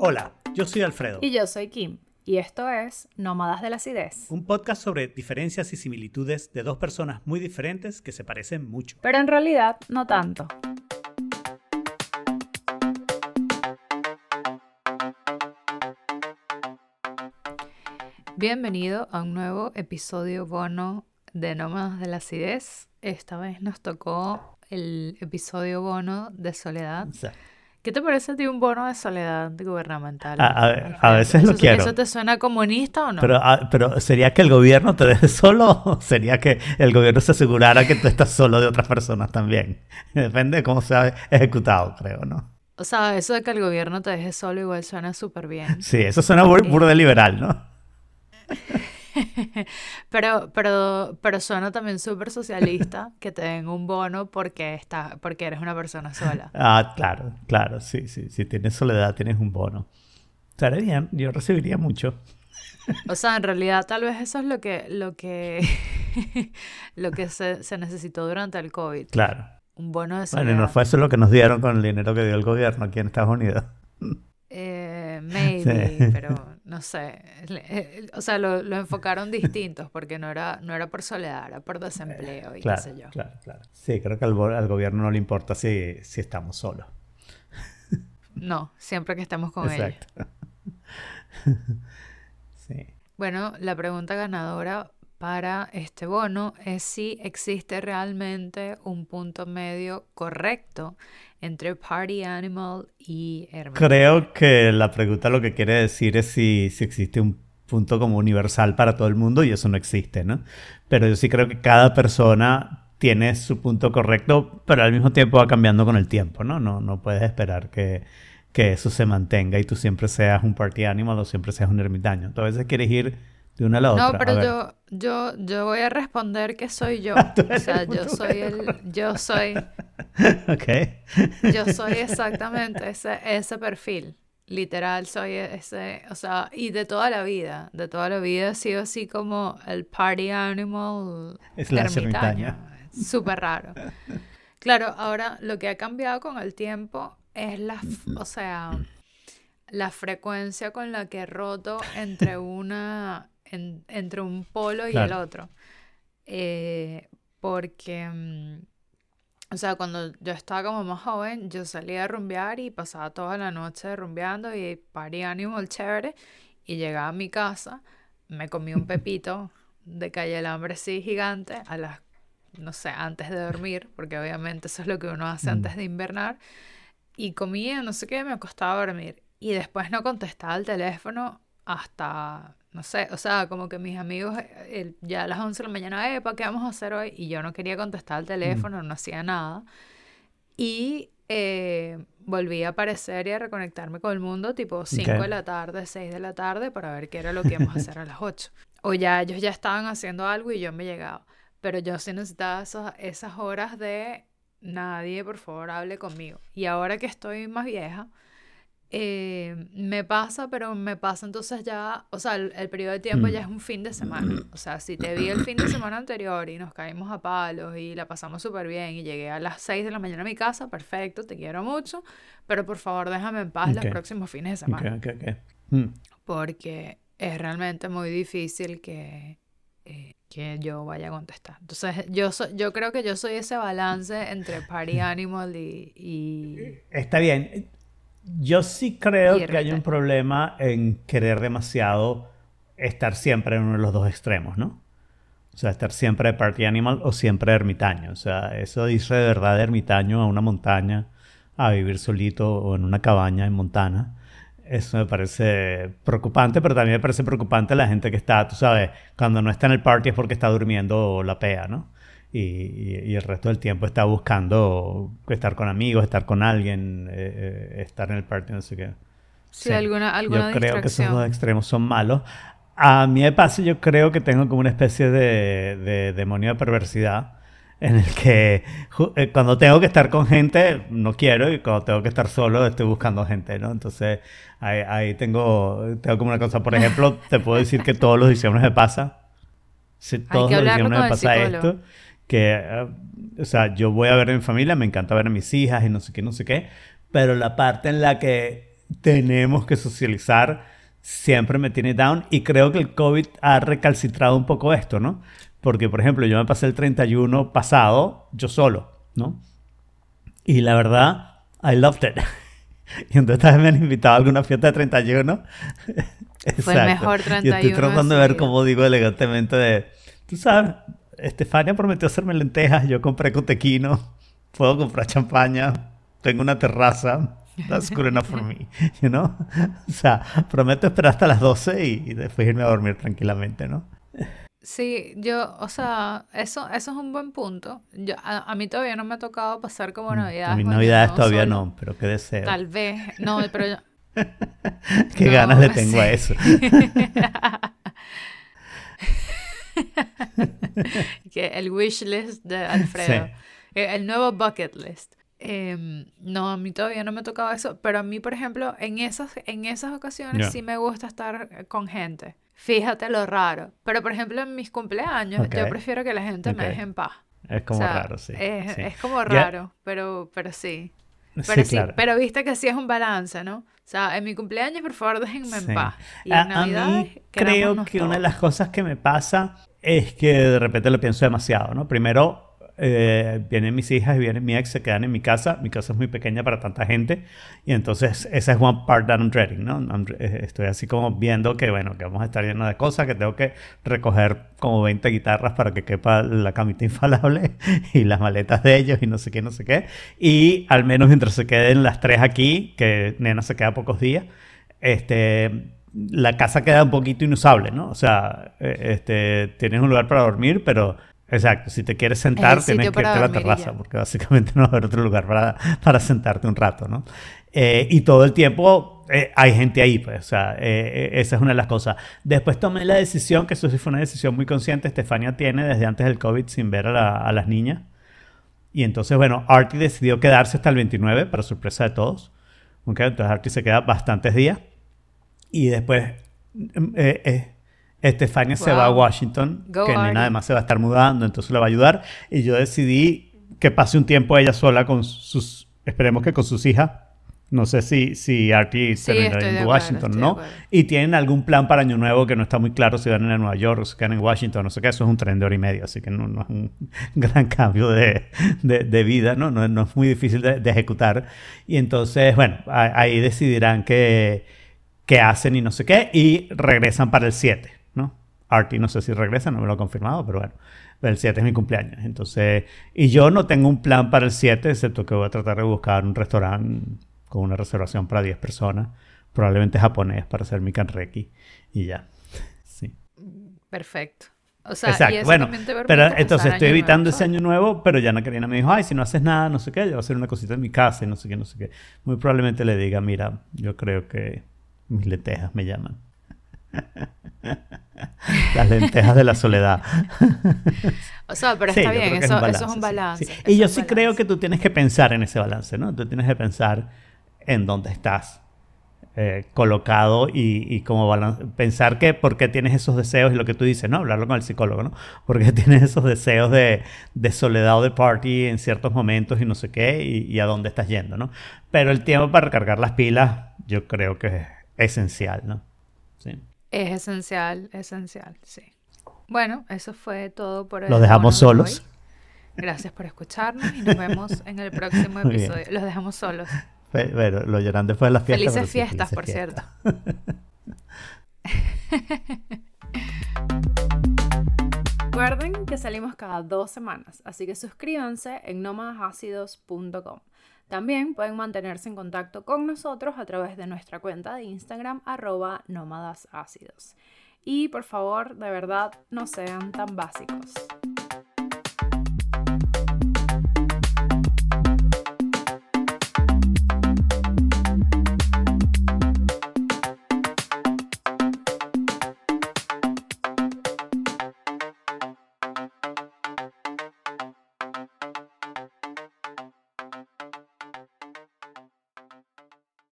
Hola, yo soy Alfredo. Y yo soy Kim. Y esto es Nómadas de la Acidez. Un podcast sobre diferencias y similitudes de dos personas muy diferentes que se parecen mucho. Pero en realidad no tanto. Bienvenido a un nuevo episodio bono de Nómadas de la Acidez. Esta vez nos tocó el episodio bono de Soledad. ¿Qué te parece ti un bono de soledad gubernamental? A, veces lo quiero. ¿Eso te suena comunista o no? Pero, ah, pero ¿sería que el gobierno te deje solo o sería que el gobierno se asegurara que tú estás solo de otras personas también? Depende de cómo se ha ejecutado, creo, ¿no? O sea, eso de que el gobierno te deje solo igual suena súper bien. Sí, eso suena puro de liberal, ¿no? pero, pero, pero suena también súper socialista que te den un bono porque, está, porque eres una persona sola. Ah, claro, claro, sí, sí. Si tienes soledad, tienes un bono. Estaría bien, yo recibiría mucho. O sea, en realidad tal vez eso es lo que, lo que, lo que se, se necesitó durante el COVID. Claro. Un bono de soledad. Bueno, y no fue eso lo que nos dieron con el dinero que dio el gobierno aquí en Estados Unidos. Eh, maybe, pero no sé. O sea, lo, enfocaron distintos porque no era, no era por soledad, era por desempleo y qué sé yo. Claro, claro. Sí, creo que al, gobierno no le importa si, si estamos solos. No, siempre que estemos con Exacto. sí. Bueno, la pregunta ganadora para este bono es si existe realmente un punto medio correcto entre Party Animal y Ermitaño. Creo que la pregunta lo que quiere decir es si, si existe un punto como universal para todo el mundo y eso no existe, ¿no? Pero yo sí creo que cada persona tiene su punto correcto, pero al mismo tiempo va cambiando con el tiempo, ¿no? No, no puedes esperar que, que eso se mantenga y tú siempre seas un party animal o siempre seas un ermitaño. Tú a veces quieres ir de una a la otra. No, pero yo, yo, yo voy a responder que soy yo. o sea, yo soy el, yo soy. ok. yo soy exactamente ese, ese perfil. Literal, soy ese, o sea, y de toda la vida, de toda la vida he sido así como el party animal es la ermitaño. Súper raro. Claro, ahora lo que ha cambiado con el tiempo es la, o sea, la frecuencia con la que he roto entre una entre un polo y el otro. Eh, porque, mm, o sea, cuando yo estaba como más joven, yo salía a rumbear y pasaba toda la noche rumbeando y party animal chévere. Y llegaba a mi casa, me comí un pepito de calle el hambre sí gigante a las, no sé, antes de dormir, porque obviamente eso es lo que uno hace mm. antes de invernar. Y comía, no sé qué, me acostaba a dormir. Y después no contestaba el teléfono hasta no sé, o sea, como que mis amigos eh, ya a las 11 de la mañana, Epa, ¿qué vamos a hacer hoy? Y yo no quería contestar al teléfono, no hacía nada. Y eh, volví a aparecer y a reconectarme con el mundo tipo 5 de la tarde, 6 de la tarde para ver qué era lo que íbamos a hacer a las 8. O ya ellos ya estaban haciendo algo y yo me llegaba. Pero yo sí necesitaba esas, esas horas de nadie, por favor, hable conmigo. Y ahora que estoy más vieja, eh, me pasa, pero me pasa entonces ya, o sea, el, periodo de tiempo ya es un fin de semana. O sea, si te vi el fin de semana anterior y nos caímos a palos y la pasamos súper bien y llegué a las 6 de la mañana a mi casa, perfecto, te quiero mucho, pero por favor déjame en paz los próximos fines de semana. Hmm. Porque es realmente muy difícil que, eh, que yo vaya a contestar. Entonces, yo, yo creo que yo soy ese balance entre party animal y... y... Está bien yo sí creo que hay un problema en querer demasiado estar siempre en uno de los dos extremos, ¿no? O sea, estar siempre de party animal o siempre ermitaño. O sea, eso dice de verdad de ermitaño a una montaña, a vivir solito o en una cabaña en Montana. Eso me parece preocupante, pero también me parece preocupante la gente que está, tú sabes, cuando no está en el party es porque está durmiendo la pea, ¿no? Y, el resto del tiempo está buscando estar con amigos, estar con alguien, eh, eh, estar en el party, no sé qué. Sí, alguna, alguna Yo creo que esos dos extremos son malos. A mí me pasa, yo creo que tengo como una especie de, demonio de perversidad en el que eh, cuando tengo que estar con gente no quiero y cuando tengo que estar solo estoy buscando gente, ¿no? Entonces ahí, tengo, tengo como una cosa, por ejemplo, te puedo decir que todos los diciembre me pasa. Si todos los diciembre me pasa esto que, eh, o sea, yo voy a ver a mi familia, me encanta ver a mis hijas y no sé qué, no sé qué, pero la parte en la que tenemos que socializar, siempre me tiene down y creo que el COVID ha recalcitrado un poco esto, ¿no? Porque, por ejemplo, yo me pasé el 31 pasado yo solo, ¿no? Y la verdad, I loved it. Y entonces me han invitado a alguna fiesta de 31. Fue el mejor 31. Y estoy tratando de ver cómo digo elegantemente de, tú sabes, Estefania prometió hacerme lentejas, yo compré cotequino, puedo comprar champaña, tengo una terraza, that's good enough for me, you know? O sea, prometo esperar hasta las 12 y, después irme a dormir tranquilamente, ¿no? Sí, yo, o sea, eso, eso es un buen punto. Yo, a, mí todavía no me ha tocado pasar como Navidad. A mí Navidades todavía no, pero qué deseo. Tal vez, no, pero yo... qué ganas le tengo a eso. que el wish list de Alfredo. Eh, el nuevo bucket list. Em, no, a mí todavía no me ha tocado eso, pero a mí, por ejemplo, en esas, en esas ocasiones sí me gusta estar con gente. Fíjate lo raro. Pero, por ejemplo, en mis cumpleaños, yo prefiero que la gente me deje en paz. Es como raro, sí. Es, como raro, pero, pero sí. Pero sí, pero viste que sí es un balance, ¿no? O sea, en mi cumpleaños, por favor, déjenme en paz. Y en Navidad, creo que una de las cosas que me pasa es que de repente lo pienso demasiado, ¿no? Primero, eh, vienen mis hijas y viene mi ex, se quedan en mi casa. Mi casa es muy pequeña para tanta gente. Y entonces esa es one part that I'm dreading, ¿no? Eh, estoy así como viendo que, bueno, que vamos a estar lleno de cosas, que tengo que recoger como 20 guitarras para que quepa la camita infalable y las maletas de ellos y no sé qué, no sé qué. Y al menos mientras se queden las tres aquí, que Nena se queda pocos días, este la casa queda un poquito inusable, ¿no? O sea, eh, este, tienes un lugar para dormir, pero Exacto, si te quieres sentar, tienes que irte a la terraza, porque básicamente no va a haber otro lugar para, para sentarte un rato, ¿no? Eh, y todo el tiempo eh, hay gente ahí, pues, o sea, eh, esa es una de las cosas. Después tomé la decisión, que eso sí fue una decisión muy consciente, Estefania tiene desde antes del COVID sin ver a, a las niñas. Y entonces, bueno, Artie decidió quedarse hasta el 29, para sorpresa de todos. Okay, entonces Artie se queda bastantes días. Y después... Eh, Estefania se va a Washington, que Nena además se va a estar mudando, entonces le va a ayudar. Y yo decidí que pase un tiempo ella sola con sus, esperemos que con sus hijas. No sé si, si Artie se en Washington, ¿no? Y tienen algún plan para Año Nuevo que no está muy claro si van a Nueva York o si van en Washington, no sé qué. Eso es un tren de hora y media, así que no, es un gran cambio de, de, vida, ¿no? ¿no? ¿no? es muy difícil de, ejecutar. Y entonces, bueno, ahí decidirán qué, qué hacen y no sé qué. Y regresan para el 7. Artie no sé si regresa, no me lo ha confirmado, pero bueno, el 7 es mi cumpleaños. Entonces, y yo no tengo un plan para el 7, excepto que voy a tratar de buscar un restaurante con una reservación para 10 personas, probablemente japonés para hacer mi kanreki y ya. Sí. Perfecto. O sea, Exacto. bueno, pero entonces estoy evitando ese año nuevo, pero ya Karina me dijo, ay, si no haces nada, no sé qué, yo voy a hacer una cosita en mi casa y no sé qué, no sé qué. Muy probablemente le diga, mira, yo creo que mis letejas me llaman. Las lentejas de la soledad. O sea, pero está bien, eso es, un balance. Y yo sí creo que tú tienes que pensar en ese balance, ¿no? Tú tienes que pensar en dónde estás eh, colocado y, y como pensar que por qué tienes esos deseos y lo que tú dices, ¿no? Hablarlo con el psicólogo, ¿no? Porque tienes esos deseos de, de, soledad o de party en ciertos momentos y no sé qué y, y a dónde estás yendo, ¿no? Pero el tiempo para recargar las pilas yo creo que es esencial, ¿no? Sí. Es esencial, esencial, sí. Bueno, eso fue todo por el Lo dejamos solos. Gracias por escucharnos y nos vemos en el próximo episodio. Los dejamos solos. Bueno, lo lloran después de las fiestas. Felices fiestas, por cierto. Recuerden que salimos cada dos semanas, así que suscríbanse en nomadasidos.com. También pueden mantenerse en contacto con nosotros a través de nuestra cuenta de Instagram arroba nómadas ácidos. Y por favor, de verdad, no sean tan básicos.